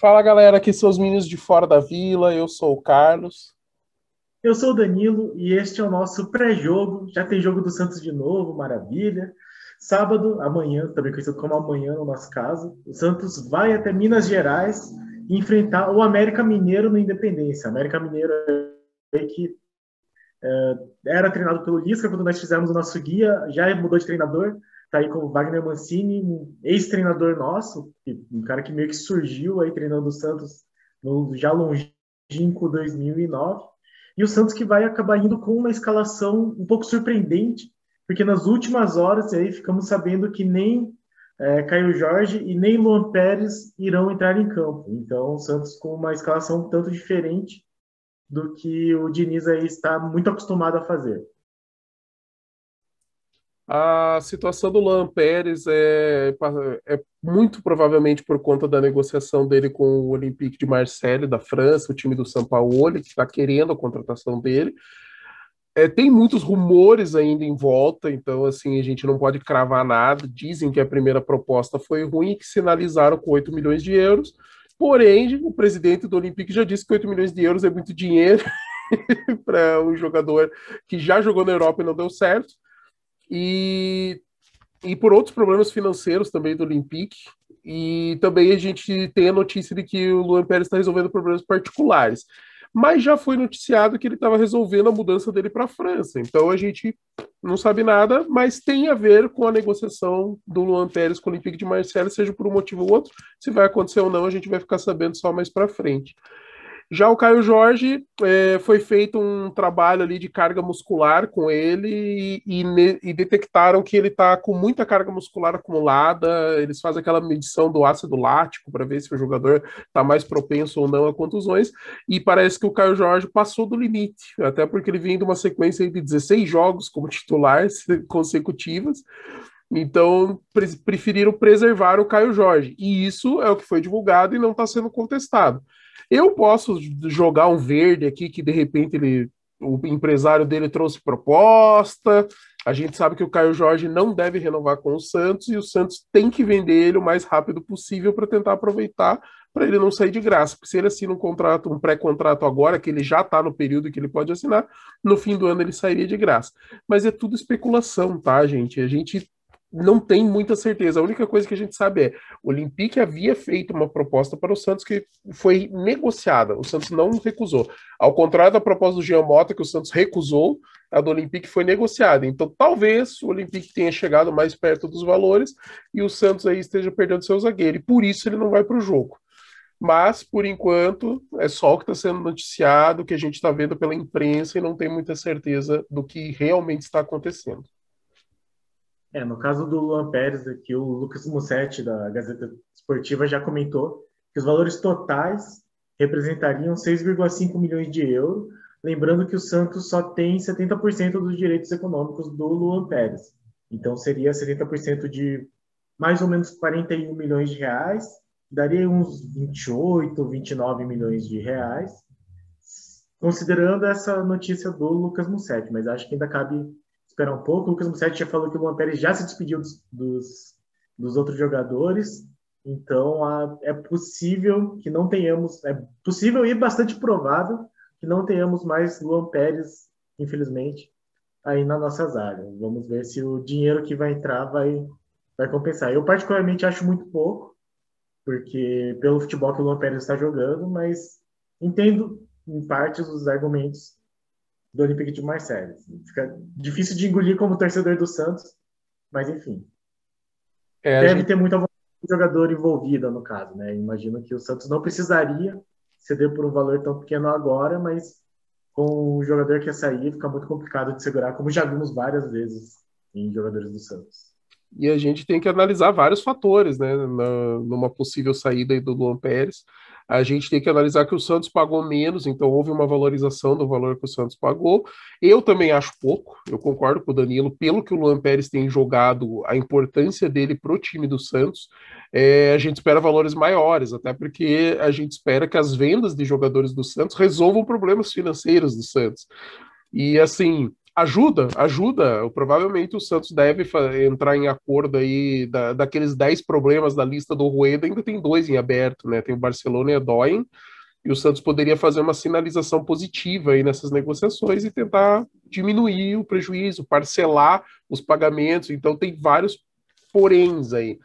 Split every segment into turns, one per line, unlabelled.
Fala galera, aqui são os meninos de fora da vila, eu sou o Carlos.
Eu sou o Danilo e este é o nosso pré-jogo. Já tem jogo do Santos de novo, maravilha. Sábado, amanhã, também conhecido como amanhã no nosso caso, o Santos vai até Minas Gerais enfrentar o América Mineiro no Independência. América Mineiro é que é, era treinado pelo Lisca quando nós fizemos o nosso guia, já mudou de treinador, tá aí com o Wagner Mancini, um ex-treinador nosso, um cara que meio que surgiu aí treinando o Santos no já longínquo 2009. E o Santos que vai acabar indo com uma escalação um pouco surpreendente, porque nas últimas horas aí ficamos sabendo que nem é, Caio Jorge e nem Luan Pérez irão entrar em campo. Então, o Santos com uma escalação um tanto diferente do que o Diniz aí está muito acostumado a fazer.
A situação do Luan Pérez é, é, muito provavelmente por conta da negociação dele com o Olympique de Marseille, da França, o time do São Paulo, que está querendo a contratação dele. É, tem muitos rumores ainda em volta, então assim a gente não pode cravar nada. Dizem que a primeira proposta foi ruim e que sinalizaram com 8 milhões de euros. Porém, o presidente do Olympique já disse que 8 milhões de euros é muito dinheiro para um jogador que já jogou na Europa e não deu certo. E, e por outros problemas financeiros também do Olympique. E também a gente tem a notícia de que o Luan Pérez está resolvendo problemas particulares mas já foi noticiado que ele estava resolvendo a mudança dele para a França. Então a gente não sabe nada, mas tem a ver com a negociação do Luan Pérez com o Olympique de Marseille, seja por um motivo ou outro. Se vai acontecer ou não, a gente vai ficar sabendo só mais para frente. Já o Caio Jorge, é, foi feito um trabalho ali de carga muscular com ele e, e, e detectaram que ele está com muita carga muscular acumulada. Eles fazem aquela medição do ácido lático para ver se o jogador está mais propenso ou não a contusões. E parece que o Caio Jorge passou do limite, até porque ele vem de uma sequência de 16 jogos como titular consecutivas. Então, pre preferiram preservar o Caio Jorge. E isso é o que foi divulgado e não está sendo contestado. Eu posso jogar um verde aqui que de repente ele, o empresário dele trouxe proposta. A gente sabe que o Caio Jorge não deve renovar com o Santos e o Santos tem que vender ele o mais rápido possível para tentar aproveitar para ele não sair de graça. Porque se ele assina um contrato, um pré-contrato agora, que ele já está no período que ele pode assinar, no fim do ano ele sairia de graça. Mas é tudo especulação, tá, gente? A gente não tem muita certeza. A única coisa que a gente sabe é o Olympique havia feito uma proposta para o Santos que foi negociada. O Santos não recusou. Ao contrário da proposta do Jean Mota, que o Santos recusou, a do Olympique foi negociada. Então, talvez o Olympique tenha chegado mais perto dos valores e o Santos aí esteja perdendo seu zagueiro. E por isso ele não vai para o jogo. Mas, por enquanto, é só o que está sendo noticiado, que a gente está vendo pela imprensa e não tem muita certeza do que realmente está acontecendo.
É, no caso do Luan Pérez, aqui, o Lucas Mussetti, da Gazeta Esportiva, já comentou que os valores totais representariam 6,5 milhões de euros, lembrando que o Santos só tem 70% dos direitos econômicos do Luan Pérez. Então, seria 70% de mais ou menos 41 milhões de reais, daria uns 28, 29 milhões de reais, considerando essa notícia do Lucas Mussetti, mas acho que ainda cabe esperar um pouco. O Lucas Mussetti já falou que o Luan Pérez já se despediu dos, dos, dos outros jogadores, então a, é possível que não tenhamos, é possível e bastante provável que não tenhamos mais Luan Pérez, infelizmente, aí na nossa zaga. Vamos ver se o dinheiro que vai entrar vai, vai compensar. Eu particularmente acho muito pouco, porque pelo futebol que o Luan Pérez está jogando, mas entendo em partes os argumentos do Olympique de Marseille. Fica difícil de engolir como torcedor do Santos, mas enfim. É, Deve gente... ter muita jogador envolvida no caso, né? Imagino que o Santos não precisaria ceder por um valor tão pequeno agora, mas com o jogador que ia sair fica muito complicado de segurar, como já vimos várias vezes em jogadores do Santos.
E a gente tem que analisar vários fatores, né, na, numa possível saída do Luan Pérez a gente tem que analisar que o Santos pagou menos, então houve uma valorização do valor que o Santos pagou. Eu também acho pouco, eu concordo com o Danilo, pelo que o Luan Pérez tem jogado, a importância dele para o time do Santos, é, a gente espera valores maiores, até porque a gente espera que as vendas de jogadores do Santos resolvam problemas financeiros do Santos. E assim, Ajuda, ajuda. Provavelmente o Santos deve entrar em acordo aí da, daqueles 10 problemas da lista do Rueda, ainda tem dois em aberto, né? Tem o Barcelona e a Doen, e o Santos poderia fazer uma sinalização positiva aí nessas negociações e tentar diminuir o prejuízo, parcelar os pagamentos. Então tem vários poréns aí.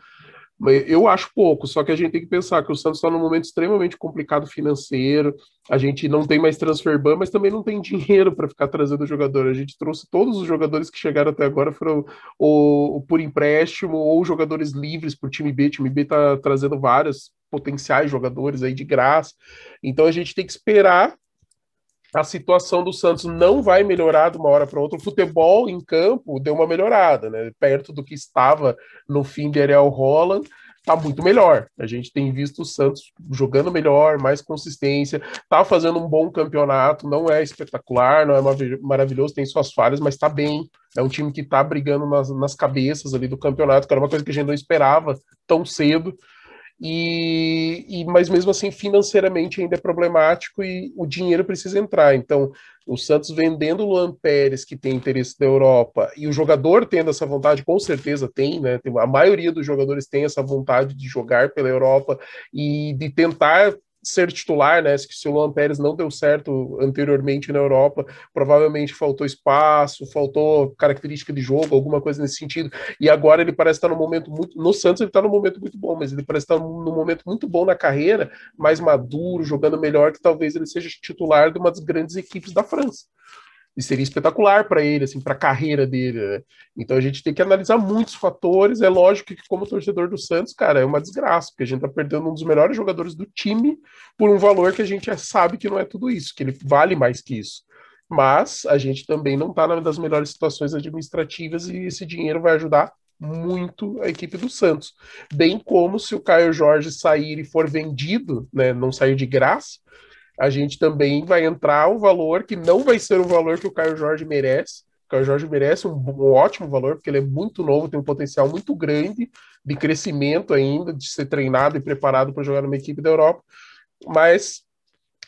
Eu acho pouco, só que a gente tem que pensar que o Santos está num momento extremamente complicado financeiro, a gente não tem mais transfer ban, mas também não tem dinheiro para ficar trazendo jogador. A gente trouxe todos os jogadores que chegaram até agora foram ou, por empréstimo ou jogadores livres para o time B. O time B está trazendo vários potenciais jogadores aí de graça. Então a gente tem que esperar a situação do Santos não vai melhorar de uma hora para outra. O futebol em campo deu uma melhorada, né? Perto do que estava no fim de Ariel Holland, está muito melhor. A gente tem visto o Santos jogando melhor, mais consistência, está fazendo um bom campeonato, não é espetacular, não é maravilhoso, tem suas falhas, mas está bem. É um time que está brigando nas, nas cabeças ali do campeonato, que era uma coisa que a gente não esperava tão cedo. E, e, mas mesmo assim financeiramente ainda é problemático e o dinheiro precisa entrar. Então, o Santos vendendo o Luan Pérez, que tem interesse da Europa, e o jogador tendo essa vontade, com certeza tem, né? A maioria dos jogadores tem essa vontade de jogar pela Europa e de tentar ser titular, né? Se o Luan Pérez não deu certo anteriormente na Europa, provavelmente faltou espaço, faltou característica de jogo, alguma coisa nesse sentido. E agora ele parece estar no momento muito. No Santos ele está num momento muito bom, mas ele parece estar num momento muito bom na carreira, mais maduro, jogando melhor, que talvez ele seja titular de uma das grandes equipes da França e seria espetacular para ele, assim, para a carreira dele. Né? Então a gente tem que analisar muitos fatores. É lógico que, como torcedor do Santos, cara, é uma desgraça, porque a gente está perdendo um dos melhores jogadores do time por um valor que a gente já sabe que não é tudo isso, que ele vale mais que isso. Mas a gente também não está na das melhores situações administrativas e esse dinheiro vai ajudar muito a equipe do Santos. Bem como se o Caio Jorge sair e for vendido, né, não sair de graça, a gente também vai entrar o valor que não vai ser o valor que o Caio Jorge merece. O Caio Jorge merece um, um ótimo valor, porque ele é muito novo, tem um potencial muito grande de crescimento ainda, de ser treinado e preparado para jogar numa equipe da Europa, mas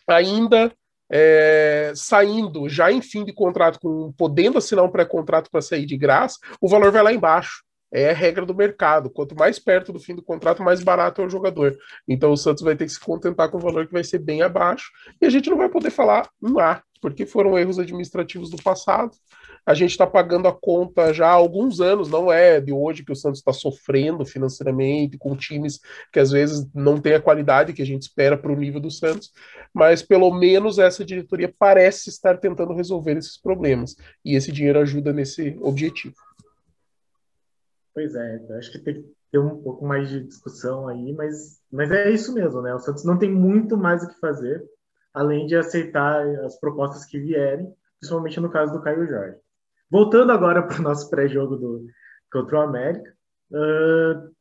ainda é, saindo já em fim de contrato, com, podendo assinar um pré-contrato para sair de graça, o valor vai lá embaixo é a regra do mercado. Quanto mais perto do fim do contrato, mais barato é o jogador. Então o Santos vai ter que se contentar com um valor que vai ser bem abaixo. E a gente não vai poder falar um A, porque foram erros administrativos do passado. A gente está pagando a conta já há alguns anos, não é de hoje que o Santos está sofrendo financeiramente, com times que às vezes não têm a qualidade que a gente espera para o nível do Santos, mas pelo menos essa diretoria parece estar tentando resolver esses problemas. E esse dinheiro ajuda nesse objetivo.
Pois é, acho que tem que ter um pouco mais de discussão aí, mas, mas é isso mesmo, né? O Santos não tem muito mais o que fazer, além de aceitar as propostas que vierem, principalmente no caso do Caio Jorge. Voltando agora para o nosso pré-jogo do contra o América, uh,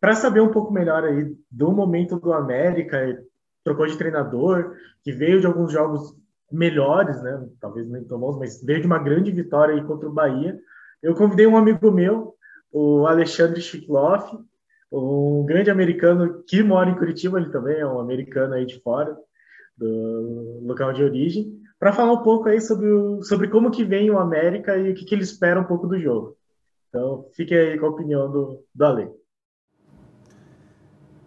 para saber um pouco melhor aí do momento do América, trocou de treinador, que veio de alguns jogos melhores, né? Talvez nem tão bons, mas veio de uma grande vitória aí contra o Bahia. Eu convidei um amigo meu, o Alexandre Chikloff, um grande americano que mora em Curitiba, ele também é um americano aí de fora, do local de origem, para falar um pouco aí sobre, o, sobre como que vem o América e o que, que ele espera um pouco do jogo. Então, fique aí com a opinião do, do Ale.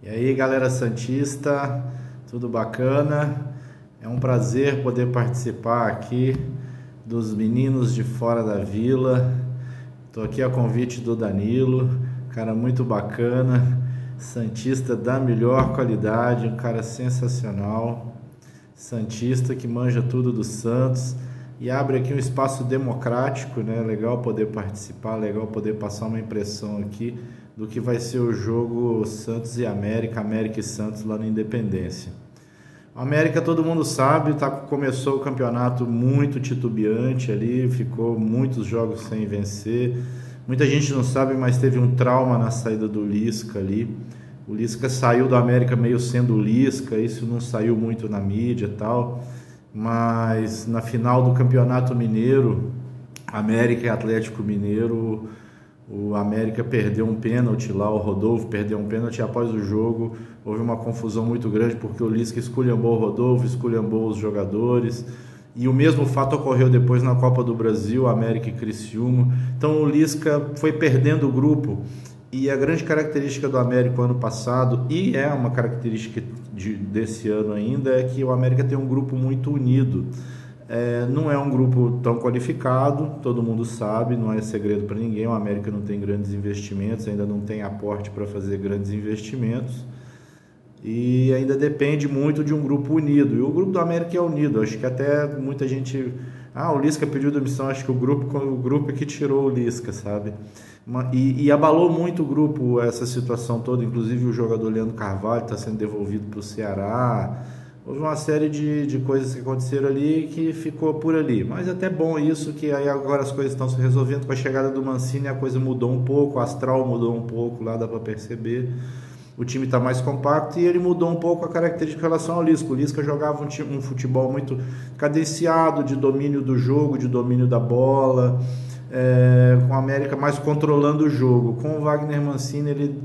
E aí, galera Santista, tudo bacana? É um prazer poder participar aqui dos meninos de fora da vila, Estou aqui a convite do Danilo, cara muito bacana, santista da melhor qualidade, um cara sensacional, santista que manja tudo do Santos e abre aqui um espaço democrático, né? Legal poder participar, legal poder passar uma impressão aqui do que vai ser o jogo Santos e América, América e Santos lá na Independência. A América todo mundo sabe, tá, começou o campeonato muito titubeante ali, ficou muitos jogos sem vencer. Muita gente não sabe, mas teve um trauma na saída do Lisca ali. O Lisca saiu do América meio sendo Lisca, isso não saiu muito na mídia e tal. Mas na final do Campeonato Mineiro, América e Atlético Mineiro, o América perdeu um pênalti lá, o Rodolfo perdeu um pênalti após o jogo. Houve uma confusão muito grande porque o Lisca esculhambou o Rodolfo, esculhambou os jogadores. E o mesmo fato ocorreu depois na Copa do Brasil, América e Criciúma. Então o Lisca foi perdendo o grupo. E a grande característica do América ano passado, e é uma característica de, desse ano ainda, é que o América tem um grupo muito unido. É, não é um grupo tão qualificado, todo mundo sabe, não é segredo para ninguém. O América não tem grandes investimentos, ainda não tem aporte para fazer grandes investimentos e ainda depende muito de um grupo unido. E o grupo do América é unido. Acho que até muita gente. Ah, o Lisca pediu demissão. Acho que o grupo, o grupo é que tirou o Lisca, sabe? E, e abalou muito o grupo essa situação toda. Inclusive o jogador Leandro Carvalho está sendo devolvido para o Ceará. Houve uma série de, de coisas que aconteceram ali que ficou por ali. Mas é até bom isso, que aí agora as coisas estão se resolvendo. Com a chegada do Mancini a coisa mudou um pouco, o astral mudou um pouco, lá dá para perceber o time está mais compacto e ele mudou um pouco a característica em relação ao Lisca. O Lisca jogava um, um, futebol muito cadenciado, de domínio do jogo, de domínio da bola, é, com a América mais controlando o jogo. Com o Wagner Mancini, ele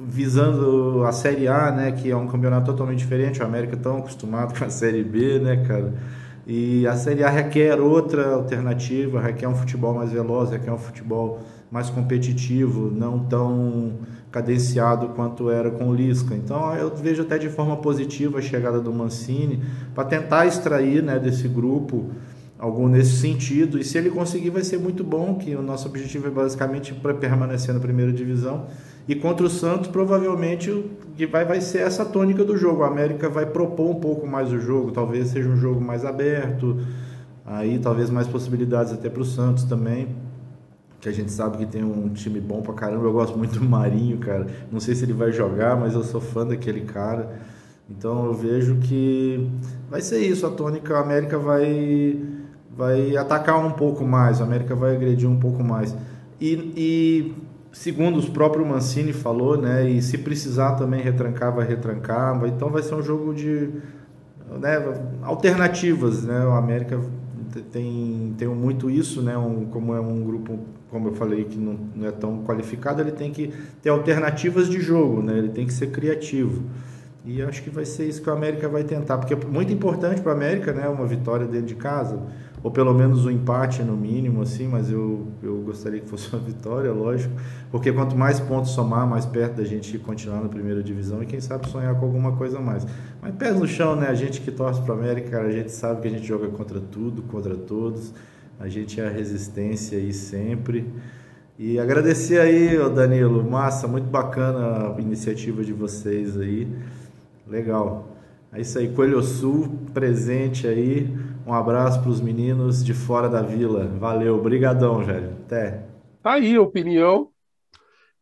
visando a Série A, né, que é um campeonato totalmente diferente, o América tão acostumado com a Série B, né, cara? E a Série A requer outra alternativa, requer um futebol mais veloz, requer um futebol mais competitivo, não tão cadenciado quanto era com o Lisca. Então eu vejo até de forma positiva a chegada do Mancini para tentar extrair né, desse grupo algo nesse sentido. E se ele conseguir, vai ser muito bom, que o nosso objetivo é basicamente para permanecer na primeira divisão. E contra o Santos, provavelmente o que vai, vai ser essa tônica do jogo. A América vai propor um pouco mais o jogo, talvez seja um jogo mais aberto, aí talvez mais possibilidades até para o Santos também que a gente sabe que tem um time bom pra caramba. Eu gosto muito do Marinho, cara. Não sei se ele vai jogar, mas eu sou fã daquele cara. Então eu vejo que vai ser isso. A tônica, a América vai, vai atacar um pouco mais, a América vai agredir um pouco mais. E, e segundo os próprios Mancini falou, né? E se precisar também retrancar, vai retrancar. Então vai ser um jogo de né, alternativas, né? O América tem, tem muito isso, né? Um, como é um grupo como eu falei, que não, não, é tão qualificado, ele tem que ter alternativas de jogo, né? ele tem que ser criativo. E acho que vai ser isso que o América vai tentar, porque é muito importante para o América né? uma vitória dentro de casa, ou pelo menos um empate no mínimo, assim, mas eu, eu gostaria que fosse uma vitória, lógico, porque quanto mais pontos somar, mais perto da gente continuar na primeira divisão e quem sabe sonhar com alguma coisa a mais. Mas pés no chão, né? A gente que torce para o América, cara, a gente sabe que a gente joga contra tudo, contra todos. A gente é a resistência aí sempre. E agradecer aí, Danilo, massa, muito bacana a iniciativa de vocês aí. Legal. É isso aí, Coelho Sul presente aí. Um abraço para os meninos de fora da vila. Valeu, brigadão, velho. Até.
Tá aí a opinião.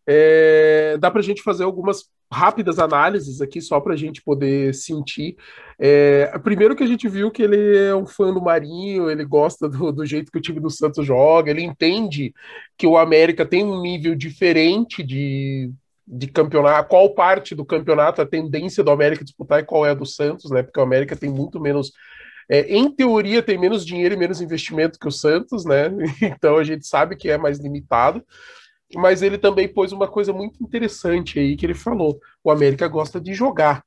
É, dá para a gente fazer algumas rápidas análises aqui, só para a gente poder sentir. É, primeiro que a gente viu que ele é um fã do Marinho, ele gosta do, do, jeito que o time do Santos joga, ele entende que o América tem um nível diferente de, de campeonato, qual parte do campeonato a tendência do América disputar e qual é a do Santos, né? Porque o América tem muito menos. É, em teoria, tem menos dinheiro e menos investimento que o Santos, né? Então a gente sabe que é mais limitado mas ele também pôs uma coisa muito interessante aí que ele falou: o América gosta de jogar.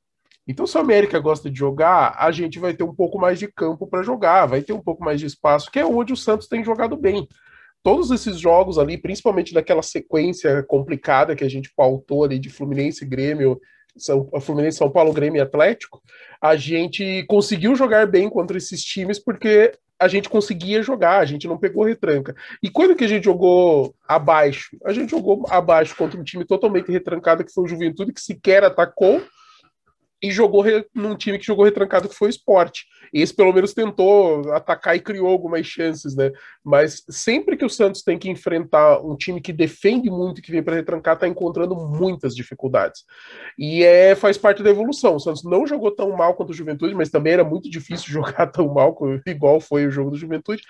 Então, se o América gosta de jogar, a gente vai ter um pouco mais de campo para jogar, vai ter um pouco mais de espaço, que é onde o Santos tem jogado bem. Todos esses jogos ali, principalmente daquela sequência complicada que a gente pautou ali de Fluminense, Grêmio, São, Fluminense, São Paulo, Grêmio e Atlético, a gente conseguiu jogar bem contra esses times porque a gente conseguia jogar, a gente não pegou retranca. E quando que a gente jogou abaixo? A gente jogou abaixo contra um time totalmente retrancado, que foi o Juventude, que sequer atacou, e jogou num time que jogou retrancado, que foi o Esporte. Esse pelo menos tentou atacar e criou algumas chances, né? Mas sempre que o Santos tem que enfrentar um time que defende muito e que vem para retrancar, tá encontrando muitas dificuldades. E é faz parte da evolução. O Santos não jogou tão mal quanto o Juventude, mas também era muito difícil jogar tão mal igual foi o jogo do Juventude.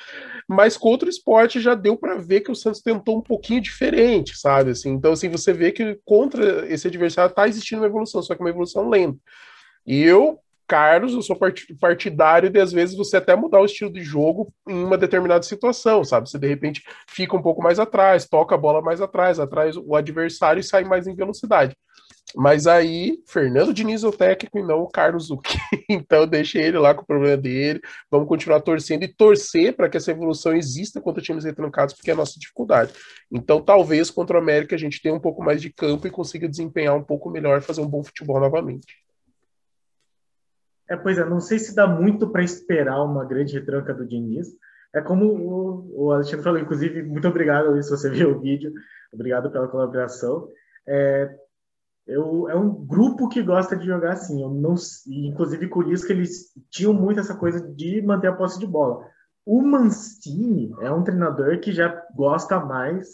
Mas contra o esporte já deu para ver que o Santos tentou um pouquinho diferente, sabe? Assim, então, assim, você vê que contra esse adversário tá existindo uma evolução, só que uma evolução lenta. E eu Carlos, eu sou partidário de às vezes você até mudar o estilo de jogo em uma determinada situação, sabe? Você de repente fica um pouco mais atrás, toca a bola mais atrás, atrás o adversário e sai mais em velocidade. Mas aí, Fernando Diniz é o técnico e não o Carlos Zucchi. então, deixe ele lá com o problema dele. Vamos continuar torcendo e torcer para que essa evolução exista contra times retrancados, porque é a nossa dificuldade. Então, talvez contra o América a gente tenha um pouco mais de campo e consiga desempenhar um pouco melhor, fazer um bom futebol novamente.
É, pois é, não sei se dá muito para esperar uma grande retranca do Diniz. É como o, Alexandre falou, inclusive, muito obrigado se você viu o vídeo, obrigado pela colaboração. É, eu, é um grupo que gosta de jogar assim. Eu não, inclusive por isso que eles tinham muito essa coisa de manter a posse de bola. O Mancini é um treinador que já gosta mais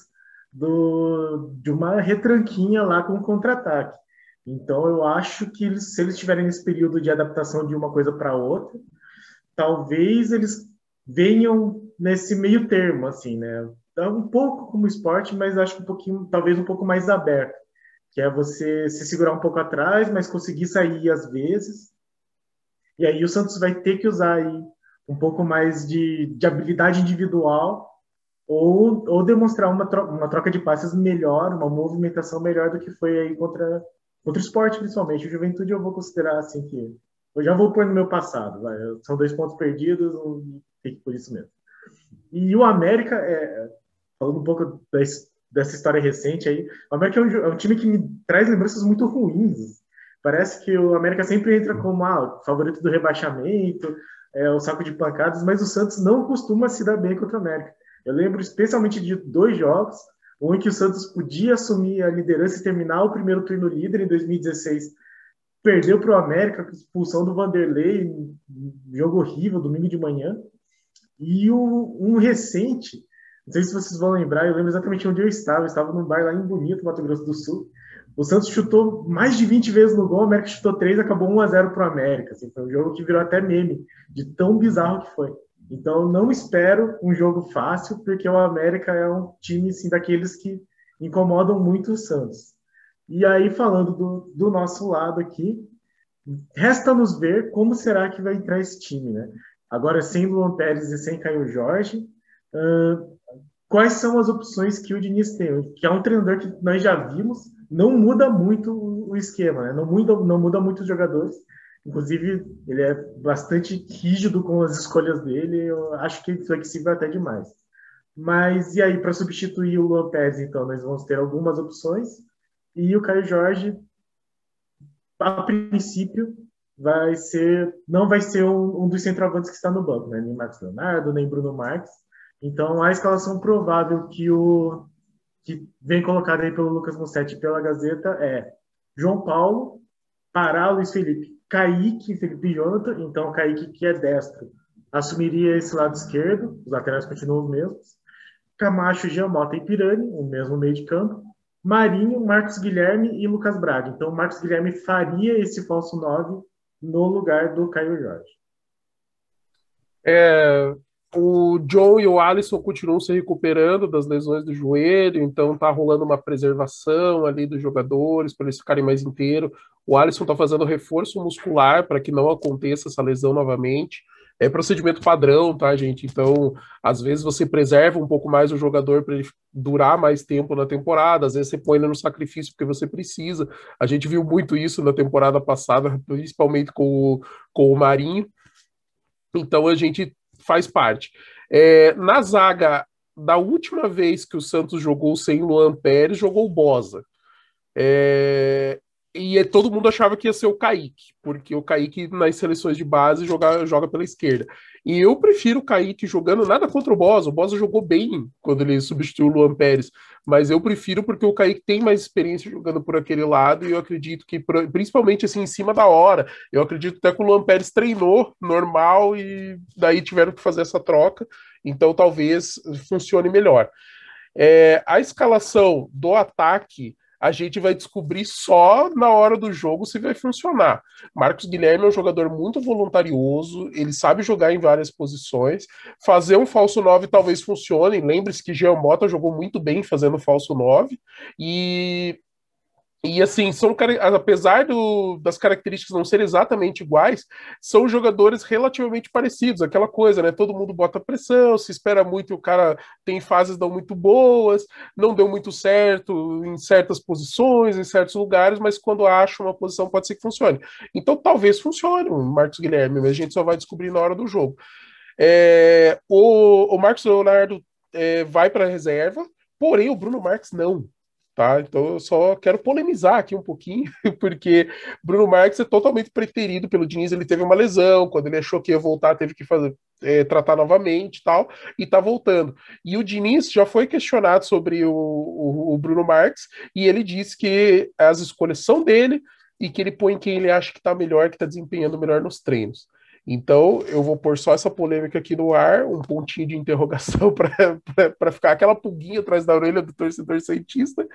do, de uma retranquinha lá com contra-ataque. Então eu acho que eles, se eles estiverem nesse período de adaptação de uma coisa para outra, talvez eles venham nesse meio termo, assim, né? É um pouco como esporte, mas acho um pouquinho, talvez um pouco mais aberto que é você se segurar um pouco atrás, mas conseguir sair às vezes. E aí o Santos vai ter que usar aí um pouco mais de, de habilidade individual ou, ou demonstrar uma, tro uma troca de passes melhor, uma movimentação melhor do que foi aí contra, contra o esporte, principalmente. O Juventude eu vou considerar assim que eu já vou pôr no meu passado. Vai. São dois pontos perdidos, fique por isso mesmo. E o América, é, falando um pouco dessa história recente aí. O América é um, é um, time que me traz lembranças muito ruins. Parece que o América sempre entra como ah, favorito do rebaixamento, é, o saco de pancadas, mas o Santos não costuma se dar bem contra o América. Eu lembro especialmente de dois jogos, um em que o Santos podia assumir a liderança e terminar o primeiro turno líder em 2016. Perdeu para o América com expulsão do Vanderlei, jogo horrível, domingo de manhã. E um recente, não sei se vocês vão lembrar, eu lembro exatamente onde eu estava. Eu estava num bar lá em Bonito, Mato Grosso do Sul. O Santos chutou mais de 20 vezes no gol, o América chutou 3, acabou 1 a 0 para o América. Assim, foi um jogo que virou até meme, de tão bizarro que foi. Então, não espero um jogo fácil, porque o América é um time assim, daqueles que incomodam muito o Santos. E aí, falando do, do nosso lado aqui, resta-nos ver como será que vai entrar esse time, né? Agora, sem Luan Pérez e sem Caio Jorge, uh, quais são as opções que o Diniz tem, que é um treinador que nós já vimos, não muda muito o esquema, né? não, muda, não muda muito os jogadores. Inclusive, ele é bastante rígido com as escolhas dele, eu acho que é flexível até demais. Mas e aí, para substituir o Lopes, então, nós vamos ter algumas opções, e o Caio Jorge, a princípio, vai ser, não vai ser um, um dos centroavantes que está no banco, né? nem Marcos Leonardo, nem Bruno Marques, então, a escalação provável que o que vem colocada aí pelo Lucas Mussetti pela Gazeta é João Paulo, Pará, Luiz Felipe, Kaique Felipe Jonathan. Então, Kaique, que é destro, assumiria esse lado esquerdo, os laterais continuam os mesmos. Camacho, Giamota e Pirani, o mesmo meio de campo. Marinho, Marcos Guilherme e Lucas Braga. Então, Marcos Guilherme faria esse falso 9 no lugar do Caio Jorge.
É, o John e o Alisson continuam se recuperando das lesões do joelho, então tá rolando uma preservação ali dos jogadores para eles ficarem mais inteiros. O Alisson tá fazendo reforço muscular para que não aconteça essa lesão novamente. É procedimento padrão, tá, gente? Então, às vezes você preserva um pouco mais o jogador para ele durar mais tempo na temporada, às vezes você põe ele no sacrifício porque você precisa. A gente viu muito isso na temporada passada, principalmente com o, com o Marinho. Então a gente faz parte. É, na zaga, da última vez que o Santos jogou sem Luan Pérez, jogou o Bosa. É, e todo mundo achava que ia ser o Kaique, porque o Kaique nas seleções de base joga, joga pela esquerda. E eu prefiro o Kaique jogando nada contra o Bosa. O Bosa jogou bem quando ele substituiu o Luan Pérez, mas eu prefiro porque o Kaique tem mais experiência jogando por aquele lado e eu acredito que, principalmente assim, em cima da hora, eu acredito até que o Luan Pérez treinou normal e daí tiveram que fazer essa troca, então talvez funcione melhor. É, a escalação do ataque a gente vai descobrir só na hora do jogo se vai funcionar. Marcos Guilherme é um jogador muito voluntarioso, ele sabe jogar em várias posições. Fazer um falso 9 talvez funcione. Lembre-se que Jean Mota jogou muito bem fazendo falso 9. E E assim, são apesar do, das características não serem exatamente iguais, são jogadores relativamente parecidos. Aquela coisa, né? Todo mundo bota pressão, se espera muito, o cara tem fases não muito boas, não deu muito certo em certas posições, em certos lugares, mas quando acha uma posição pode ser que funcione. Então talvez funcione Marcos Guilherme, mas a gente só vai descobrir na hora do jogo. É, o, o Marcos Leonardo é, vai para a reserva, porém o Bruno Marques não. Tá? Então eu só quero polemizar aqui um pouquinho, porque Bruno Marques é totalmente preferido pelo Diniz. Ele teve uma lesão, quando ele achou que ia voltar, teve que fazer, é, tratar novamente tal, e tá voltando. E o Diniz já foi questionado sobre o, o, o Bruno Marques, e ele disse que as escolhas são dele e que ele põe quem ele acha que está melhor, que está desempenhando melhor nos treinos. Então, eu vou pôr só essa polêmica aqui no ar, um pontinho de interrogação para ficar aquela pulguinha atrás da orelha do torcedor cientista.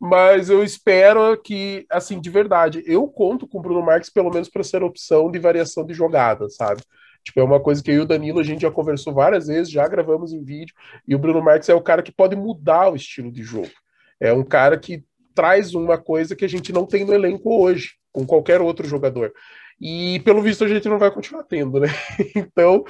Mas eu espero que, assim, de verdade, eu conto com o Bruno Marques pelo menos para ser opção de variação de jogada, sabe? Tipo, é uma coisa que eu e o Danilo a gente já conversou várias vezes, já gravamos em vídeo, e o Bruno Marques é o cara que pode mudar o estilo de jogo. É um cara que traz uma coisa que a gente não tem no elenco hoje, com qualquer outro jogador. E pelo visto a gente não vai continuar tendo, né? Então,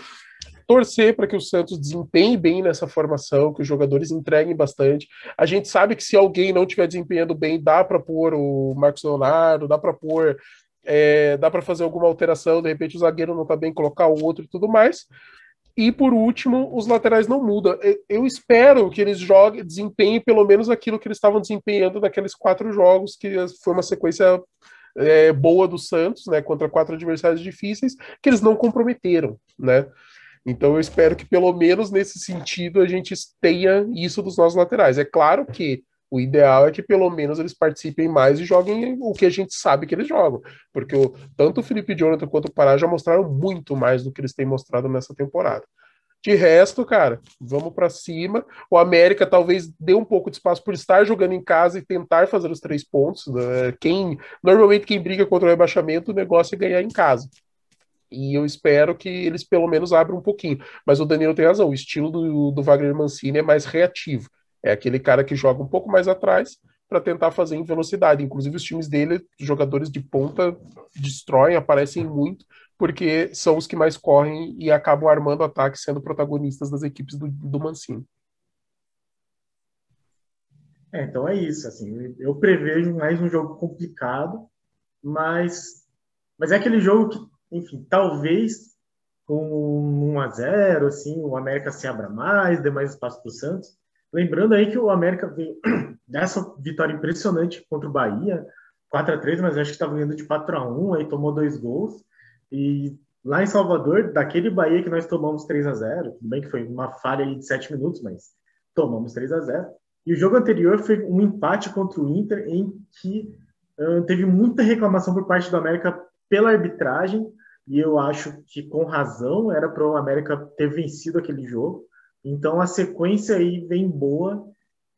torcer para que o Santos desempenhe bem nessa formação, que os jogadores entreguem bastante. A gente sabe que se alguém não estiver desempenhando bem, dá para pôr o Marcos Leonardo, dá para pôr, é, dá para fazer alguma alteração, de repente o zagueiro não está bem, colocar o outro e tudo mais. E por último, os laterais não mudam. Eu espero que eles joguem, desempenhem pelo menos aquilo que eles estavam desempenhando naqueles quatro jogos, que foi uma sequência é, boa do Santos, né, contra quatro adversários difíceis, que eles não comprometeram, né? Então eu espero que pelo menos nesse sentido a gente tenha isso dos nossos laterais. É claro que o ideal é que pelo menos eles participem mais e joguem o que a gente sabe que eles jogam, porque o, tanto o Felipe Jonathan quanto o Pará já mostraram muito mais do que eles têm mostrado nessa temporada. De resto, cara, vamos para cima. O América talvez dê um pouco de espaço por estar jogando em casa e tentar fazer os três pontos. Né? Quem normalmente quem briga contra o rebaixamento, o negócio é ganhar em casa. E eu espero que eles pelo menos abram um pouquinho. Mas o Danilo tem razão, o estilo do, do Wagner Mancini é mais reativo. É aquele cara que joga um pouco mais atrás para tentar fazer em velocidade. Inclusive, os times dele, jogadores de ponta, destroem, aparecem muito, porque são os que mais correm e acabam armando ataques, sendo protagonistas das equipes do, do Mancini.
É, então é isso. Assim, eu prevejo mais um jogo complicado, mas, mas é aquele jogo que, enfim, talvez com 1 a 0 assim, o América se abra mais, dê mais espaço para o Santos. Lembrando aí que o América veio dessa vitória impressionante contra o Bahia, 4 a 3 mas acho que estava ganhando de 4 a 1 aí tomou dois gols. E lá em Salvador, daquele Bahia que nós tomamos 3 a 0 tudo bem que foi uma falha de 7 minutos, mas tomamos 3 a 0 E o jogo anterior foi um empate contra o Inter, em que uh, teve muita reclamação por parte do América pela arbitragem, e eu acho que com razão era para o América ter vencido aquele jogo. Então a sequência aí vem boa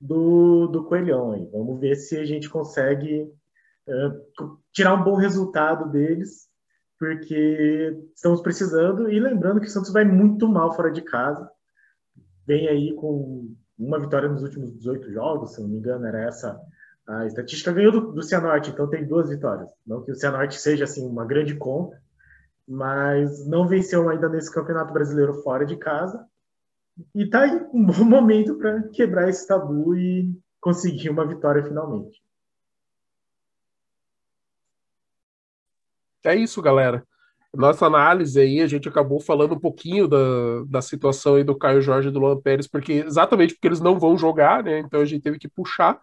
do, do Coelhão. Vamos ver se a gente consegue uh, tirar um bom resultado deles porque estamos precisando. E lembrando que o Santos vai muito mal fora de casa. Vem aí com uma vitória nos últimos 18 jogos, se não me engano, era essa a estatística. Ganhou do, do Cianorte, então tem duas vitórias. Não que o Cianorte seja assim uma grande conta, mas não venceu ainda nesse Campeonato Brasileiro fora de casa. E tá aí um bom momento para quebrar esse tabu e conseguir uma vitória finalmente.
É isso, galera. Nossa análise aí, a gente acabou falando um pouquinho da, da situação aí do Caio Jorge e do Luan Pérez, porque exatamente porque eles não vão jogar, né? Então a gente teve que puxar.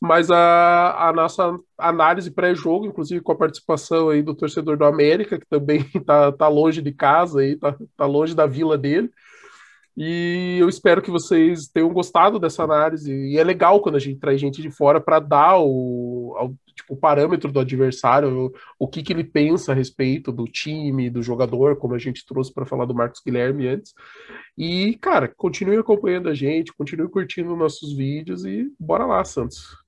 Mas a, a nossa análise pré-jogo, inclusive com a participação aí do torcedor do América, que também tá, tá longe de casa aí, tá, tá longe da vila dele. E eu espero que vocês tenham gostado dessa análise. E é legal quando a gente traz gente de fora para dar o, tipo, o parâmetro do adversário, o, o que, que ele pensa a respeito do time, do jogador, como a gente trouxe para falar do Marcos Guilherme antes. E, cara, continue acompanhando a gente, continue curtindo nossos vídeos e bora lá, Santos.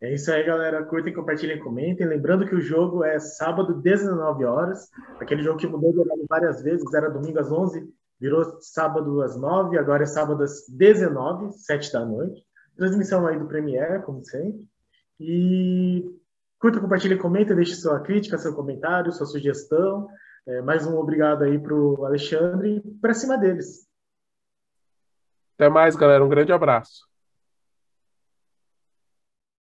É isso aí, galera. Curtem, compartilhem, comentem. Lembrando que o jogo é sábado, 19 horas. Aquele jogo que mudou de horário várias vezes, era domingo às 11, virou sábado às 9, agora é sábado às 19, 7 da noite. Transmissão aí do Premiere, como sempre. E curta, compartilhe, comenta, deixe sua crítica, seu comentário, sua sugestão. É, mais um obrigado aí pro Alexandre e para cima deles.
Até mais, galera. Um grande abraço.